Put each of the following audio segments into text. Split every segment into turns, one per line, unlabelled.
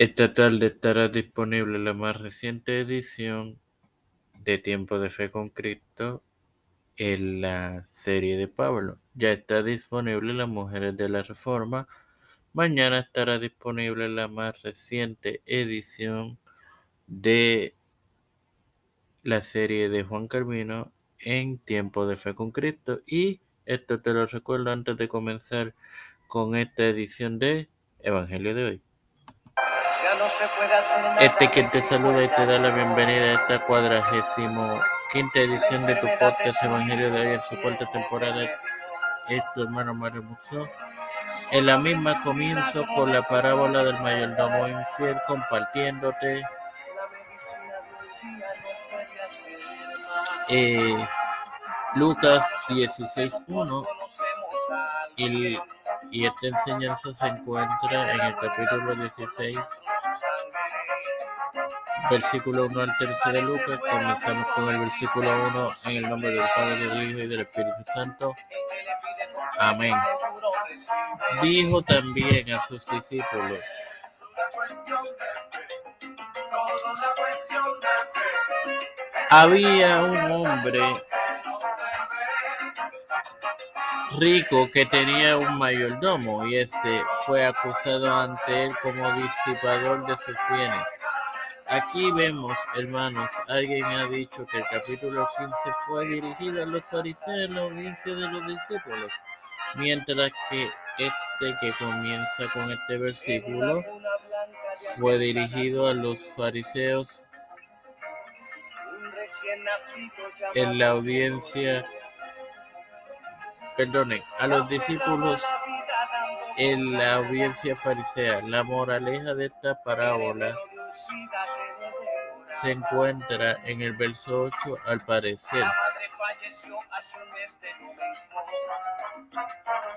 Esta tarde estará disponible la más reciente edición de Tiempo de Fe con Cristo en la serie de Pablo. Ya está disponible Las Mujeres de la Reforma. Mañana estará disponible la más reciente edición de la serie de Juan Carmino en Tiempo de Fe con Cristo. Y esto te lo recuerdo antes de comenzar con esta edición de Evangelio de hoy. Este quien te saluda y te da la bienvenida a esta cuadragésimo quinta edición de tu podcast Evangelio de hoy su cuarta temporada. Es tu hermano Mario Muxo. En la misma comienzo con la parábola del mayordomo infiel compartiéndote eh, Lucas 16.1 y, y esta enseñanza se encuentra en el capítulo 16 versículo 1 al 13 de Lucas. Comenzamos con el versículo 1 en el nombre del Padre, del Hijo y del Espíritu Santo. Amén. Dijo también a sus discípulos, había un hombre rico que tenía un mayordomo y este fue acusado ante él como disipador de sus bienes. Aquí vemos, hermanos, alguien ha dicho que el capítulo 15 fue dirigido a los fariseos en la audiencia de los discípulos, mientras que este que comienza con este versículo fue dirigido a los fariseos en la audiencia, perdone, a los discípulos en la audiencia farisea. La moraleja de esta parábola se encuentra en el verso 8 al parecer.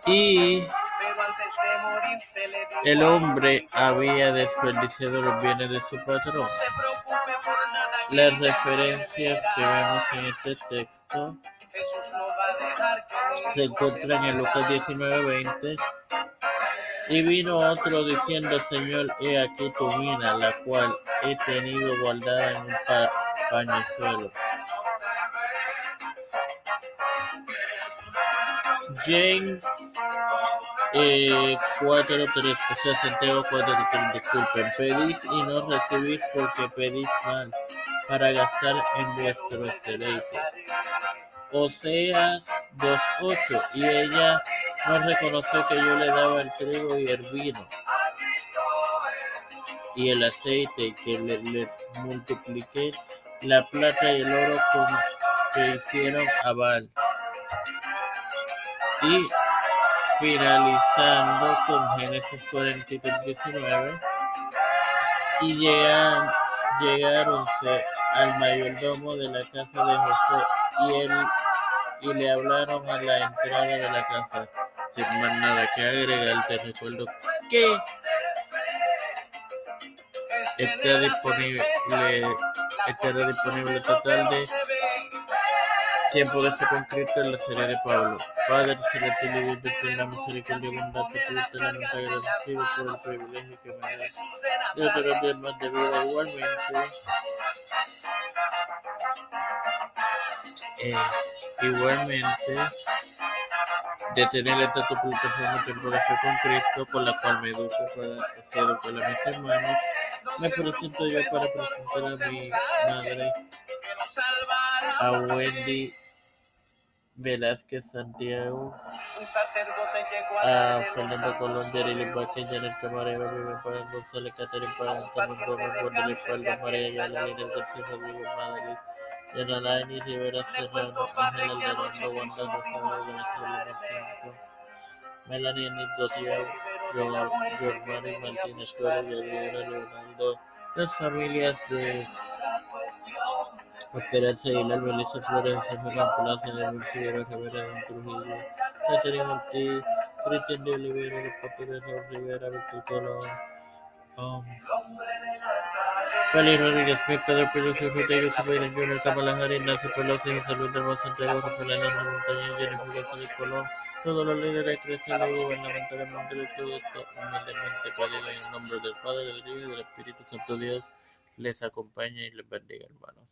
Y el hombre había desperdiciado los bienes de su patrón. Las referencias que vemos en este texto se encuentran en Lucas 19:20 y vino otro diciendo, Señor, he aquí tu mina, la cual he tenido guardada en un pañuelo. James eh, 4.3, o sea, Santiago 4.3, disculpen, pedís y no recibís porque pedís mal, para gastar en vuestros deleites. Oseas 2.8, y ella no reconoció que yo le daba el trigo y el vino y el aceite, que les multipliqué la plata y el oro con que hicieron a Baal. Y finalizando con Génesis 43, 19, y llegaron, llegaronse al mayordomo de la casa de José y él y le hablaron a la entrada de la casa. Sin más nada que agregar, te recuerdo que está disponible, estará disponible total de tiempo de ser concreto en la serie de Pablo. Padre celestial y Dios de la misericordia y bondad, te pido eternamente agradecido por el privilegio que me das. Yo te lo pido más de vida igualmente. Eh, igualmente de tener esta tu plataforma Tiempo de Fe con Cristo, con la cual me educo para educar a mis hermanos me presento yo para presentar a mi madre, a Wendy Velázquez Santiago, a Fernando Colón, Yarili Vázquez, Janet Camarero, Rubén Pagán González, Caterina Pagán, Carmen Gómez, Borda Espalda, María Ayala, Lina García, Rodrigo Madrid, Yanalaini Rivera Serrano, Ángel Alderando, Wanda Venezuela Marcelo, Melanie Nito Giovanni Martínez Torres, Gabriela Leonardo, las familias de Esperanza Aguilar, Melissa Flores, José Palacio, Daniel Figueroa Rivera, Don Trujillo, Caterina Ortiz, Cristian de Olivera, Los Papeles Rivera, Víctor Colón, Um, Félix Rodríguez Smith, Pedro Peluso, Ruta Joseph Biden Jr., Kamala Harris, Nancy Pelosi, José Luis del Santiago, Rafael Hernández Montañez, Jennifer González Colón, todos los líderes eclesiales y gubernamentales mundiales, todo esto humildemente pedido en nombre del Padre, del Hijo y del Espíritu Santo Dios les acompañe y les bendiga, hermanos.